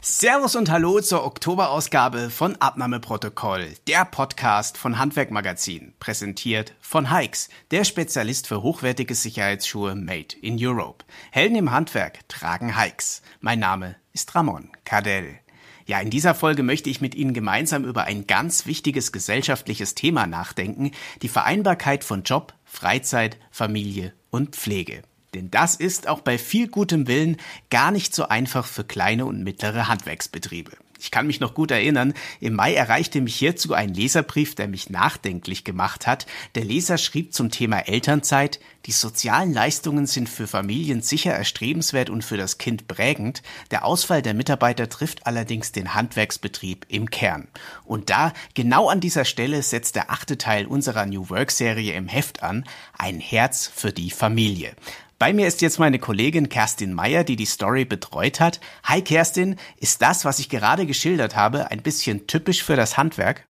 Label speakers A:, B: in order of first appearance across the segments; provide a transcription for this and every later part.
A: Servus und Hallo zur Oktoberausgabe von Abnahmeprotokoll, der Podcast von Handwerkmagazin, präsentiert von Hikes, der Spezialist für hochwertige Sicherheitsschuhe made in Europe. Helden im Handwerk tragen Hikes. Mein Name ist Ramon Cardell. Ja, in dieser Folge möchte ich mit Ihnen gemeinsam über ein ganz wichtiges gesellschaftliches Thema nachdenken, die Vereinbarkeit von Job, Freizeit, Familie und Pflege. Denn das ist auch bei viel gutem Willen gar nicht so einfach für kleine und mittlere Handwerksbetriebe. Ich kann mich noch gut erinnern, im Mai erreichte mich hierzu ein Leserbrief, der mich nachdenklich gemacht hat. Der Leser schrieb zum Thema Elternzeit, die sozialen Leistungen sind für Familien sicher erstrebenswert und für das Kind prägend. Der Ausfall der Mitarbeiter trifft allerdings den Handwerksbetrieb im Kern. Und da, genau an dieser Stelle, setzt der achte Teil unserer New Work Serie im Heft an, ein Herz für die Familie. Bei mir ist jetzt meine Kollegin Kerstin Meyer, die die Story betreut hat. Hi Kerstin, ist das, was ich gerade geschildert habe, ein bisschen typisch für das Handwerk?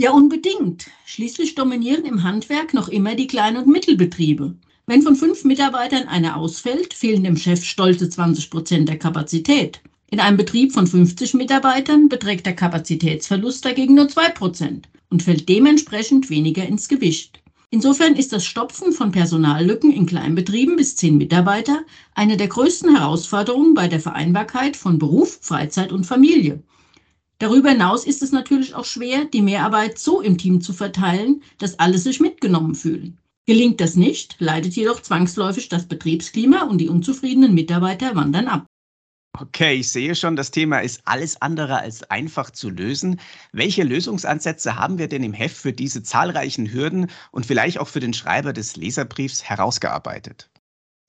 B: Ja, unbedingt. Schließlich dominieren im Handwerk noch immer die Klein- und Mittelbetriebe. Wenn von fünf Mitarbeitern einer ausfällt, fehlen dem Chef stolze 20 Prozent der Kapazität. In einem Betrieb von 50 Mitarbeitern beträgt der Kapazitätsverlust dagegen nur zwei Prozent und fällt dementsprechend weniger ins Gewicht. Insofern ist das Stopfen von Personallücken in Kleinbetrieben bis zehn Mitarbeiter eine der größten Herausforderungen bei der Vereinbarkeit von Beruf, Freizeit und Familie. Darüber hinaus ist es natürlich auch schwer, die Mehrarbeit so im Team zu verteilen, dass alle sich mitgenommen fühlen. Gelingt das nicht, leidet jedoch zwangsläufig das Betriebsklima und die unzufriedenen Mitarbeiter wandern ab.
A: Okay, ich sehe schon, das Thema ist alles andere als einfach zu lösen. Welche Lösungsansätze haben wir denn im Heft für diese zahlreichen Hürden und vielleicht auch für den Schreiber des Leserbriefs herausgearbeitet?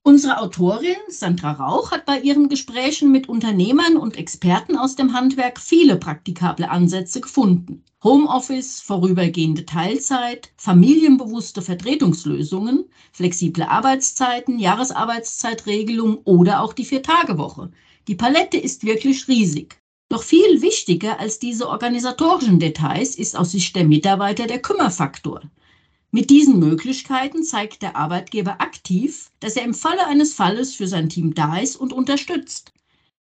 B: Unsere Autorin Sandra Rauch hat bei ihren Gesprächen mit Unternehmern und Experten aus dem Handwerk viele praktikable Ansätze gefunden. Homeoffice, vorübergehende Teilzeit, familienbewusste Vertretungslösungen, flexible Arbeitszeiten, Jahresarbeitszeitregelung oder auch die Vier-Tage-Woche. Die Palette ist wirklich riesig. Doch viel wichtiger als diese organisatorischen Details ist aus Sicht der Mitarbeiter der Kümmerfaktor. Mit diesen Möglichkeiten zeigt der Arbeitgeber aktiv, dass er im Falle eines Falles für sein Team da ist und unterstützt.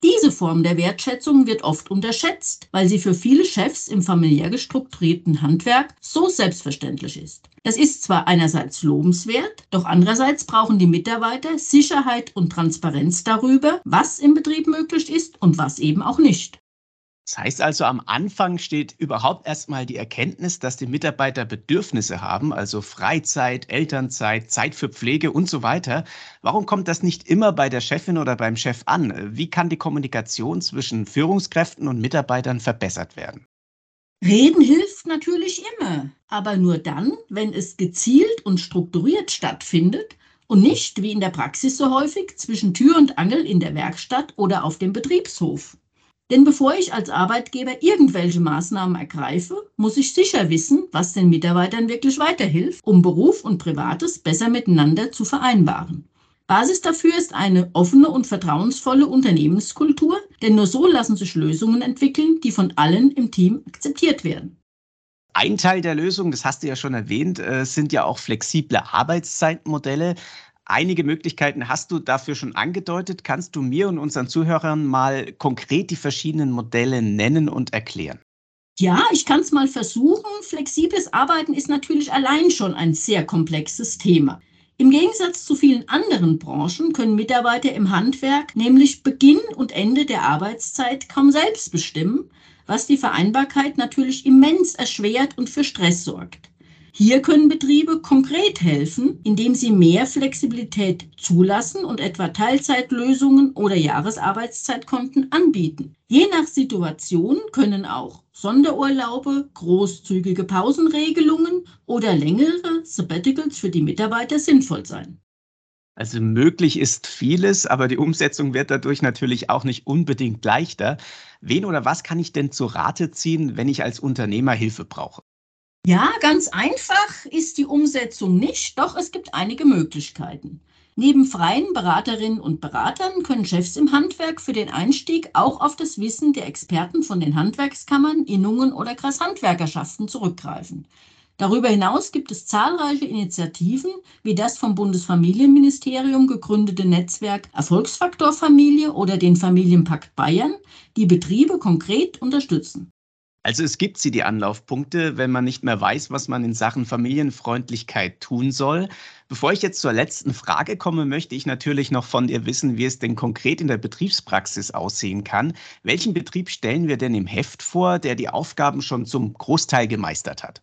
B: Diese Form der Wertschätzung wird oft unterschätzt, weil sie für viele Chefs im familiär gestrukturierten Handwerk so selbstverständlich ist. Das ist zwar einerseits lobenswert, doch andererseits brauchen die Mitarbeiter Sicherheit und Transparenz darüber, was im Betrieb möglich ist und was eben auch nicht.
A: Das heißt also, am Anfang steht überhaupt erstmal die Erkenntnis, dass die Mitarbeiter Bedürfnisse haben, also Freizeit, Elternzeit, Zeit für Pflege und so weiter. Warum kommt das nicht immer bei der Chefin oder beim Chef an? Wie kann die Kommunikation zwischen Führungskräften und Mitarbeitern verbessert werden?
B: Reden hilft natürlich immer, aber nur dann, wenn es gezielt und strukturiert stattfindet und nicht, wie in der Praxis so häufig, zwischen Tür und Angel in der Werkstatt oder auf dem Betriebshof. Denn bevor ich als Arbeitgeber irgendwelche Maßnahmen ergreife, muss ich sicher wissen, was den Mitarbeitern wirklich weiterhilft, um Beruf und Privates besser miteinander zu vereinbaren. Basis dafür ist eine offene und vertrauensvolle Unternehmenskultur, denn nur so lassen sich Lösungen entwickeln, die von allen im Team akzeptiert werden.
A: Ein Teil der Lösung, das hast du ja schon erwähnt, äh, sind ja auch flexible Arbeitszeitmodelle. Einige Möglichkeiten hast du dafür schon angedeutet. Kannst du mir und unseren Zuhörern mal konkret die verschiedenen Modelle nennen und erklären?
B: Ja, ich kann es mal versuchen. Flexibles Arbeiten ist natürlich allein schon ein sehr komplexes Thema. Im Gegensatz zu vielen anderen Branchen können Mitarbeiter im Handwerk nämlich Beginn und Ende der Arbeitszeit kaum selbst bestimmen, was die Vereinbarkeit natürlich immens erschwert und für Stress sorgt. Hier können Betriebe konkret helfen, indem sie mehr Flexibilität zulassen und etwa Teilzeitlösungen oder Jahresarbeitszeitkonten anbieten. Je nach Situation können auch Sonderurlaube, großzügige Pausenregelungen oder längere Sabbaticals für die Mitarbeiter sinnvoll sein.
A: Also möglich ist vieles, aber die Umsetzung wird dadurch natürlich auch nicht unbedingt leichter. Wen oder was kann ich denn zu Rate ziehen, wenn ich als Unternehmer Hilfe brauche?
B: Ja, ganz einfach ist die Umsetzung nicht, doch es gibt einige Möglichkeiten. Neben freien Beraterinnen und Beratern können Chefs im Handwerk für den Einstieg auch auf das Wissen der Experten von den Handwerkskammern, Innungen oder Kreishandwerkerschaften zurückgreifen. Darüber hinaus gibt es zahlreiche Initiativen wie das vom Bundesfamilienministerium gegründete Netzwerk Erfolgsfaktor Familie oder den Familienpakt Bayern, die Betriebe konkret unterstützen.
A: Also es gibt sie, die Anlaufpunkte, wenn man nicht mehr weiß, was man in Sachen Familienfreundlichkeit tun soll. Bevor ich jetzt zur letzten Frage komme, möchte ich natürlich noch von dir wissen, wie es denn konkret in der Betriebspraxis aussehen kann. Welchen Betrieb stellen wir denn im Heft vor, der die Aufgaben schon zum Großteil gemeistert hat?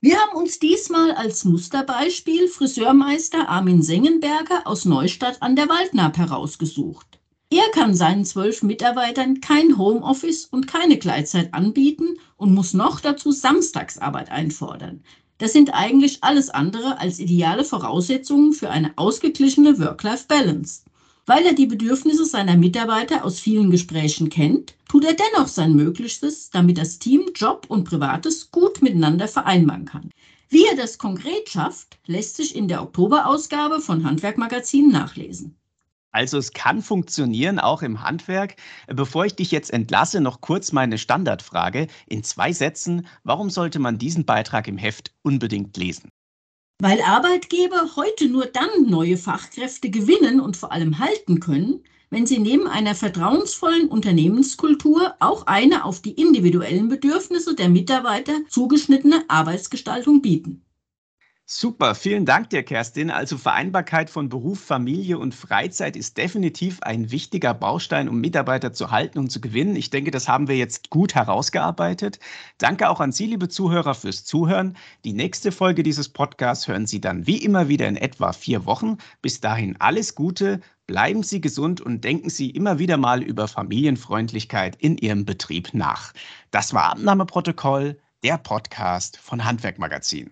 B: Wir haben uns diesmal als Musterbeispiel Friseurmeister Armin Sengenberger aus Neustadt an der Waldnaab herausgesucht. Er kann seinen zwölf Mitarbeitern kein Homeoffice und keine Gleitzeit anbieten und muss noch dazu Samstagsarbeit einfordern. Das sind eigentlich alles andere als ideale Voraussetzungen für eine ausgeglichene Work-Life-Balance. Weil er die Bedürfnisse seiner Mitarbeiter aus vielen Gesprächen kennt, tut er dennoch sein Möglichstes, damit das Team Job und Privates gut miteinander vereinbaren kann. Wie er das konkret schafft, lässt sich in der Oktoberausgabe von Handwerkmagazin nachlesen.
A: Also es kann funktionieren, auch im Handwerk. Bevor ich dich jetzt entlasse, noch kurz meine Standardfrage. In zwei Sätzen, warum sollte man diesen Beitrag im Heft unbedingt lesen?
B: Weil Arbeitgeber heute nur dann neue Fachkräfte gewinnen und vor allem halten können, wenn sie neben einer vertrauensvollen Unternehmenskultur auch eine auf die individuellen Bedürfnisse der Mitarbeiter zugeschnittene Arbeitsgestaltung bieten.
A: Super, vielen Dank dir, Kerstin. Also Vereinbarkeit von Beruf, Familie und Freizeit ist definitiv ein wichtiger Baustein, um Mitarbeiter zu halten und zu gewinnen. Ich denke, das haben wir jetzt gut herausgearbeitet. Danke auch an Sie, liebe Zuhörer, fürs Zuhören. Die nächste Folge dieses Podcasts hören Sie dann wie immer wieder in etwa vier Wochen. Bis dahin alles Gute, bleiben Sie gesund und denken Sie immer wieder mal über Familienfreundlichkeit in Ihrem Betrieb nach. Das war Abnahmeprotokoll, der Podcast von Handwerkmagazin.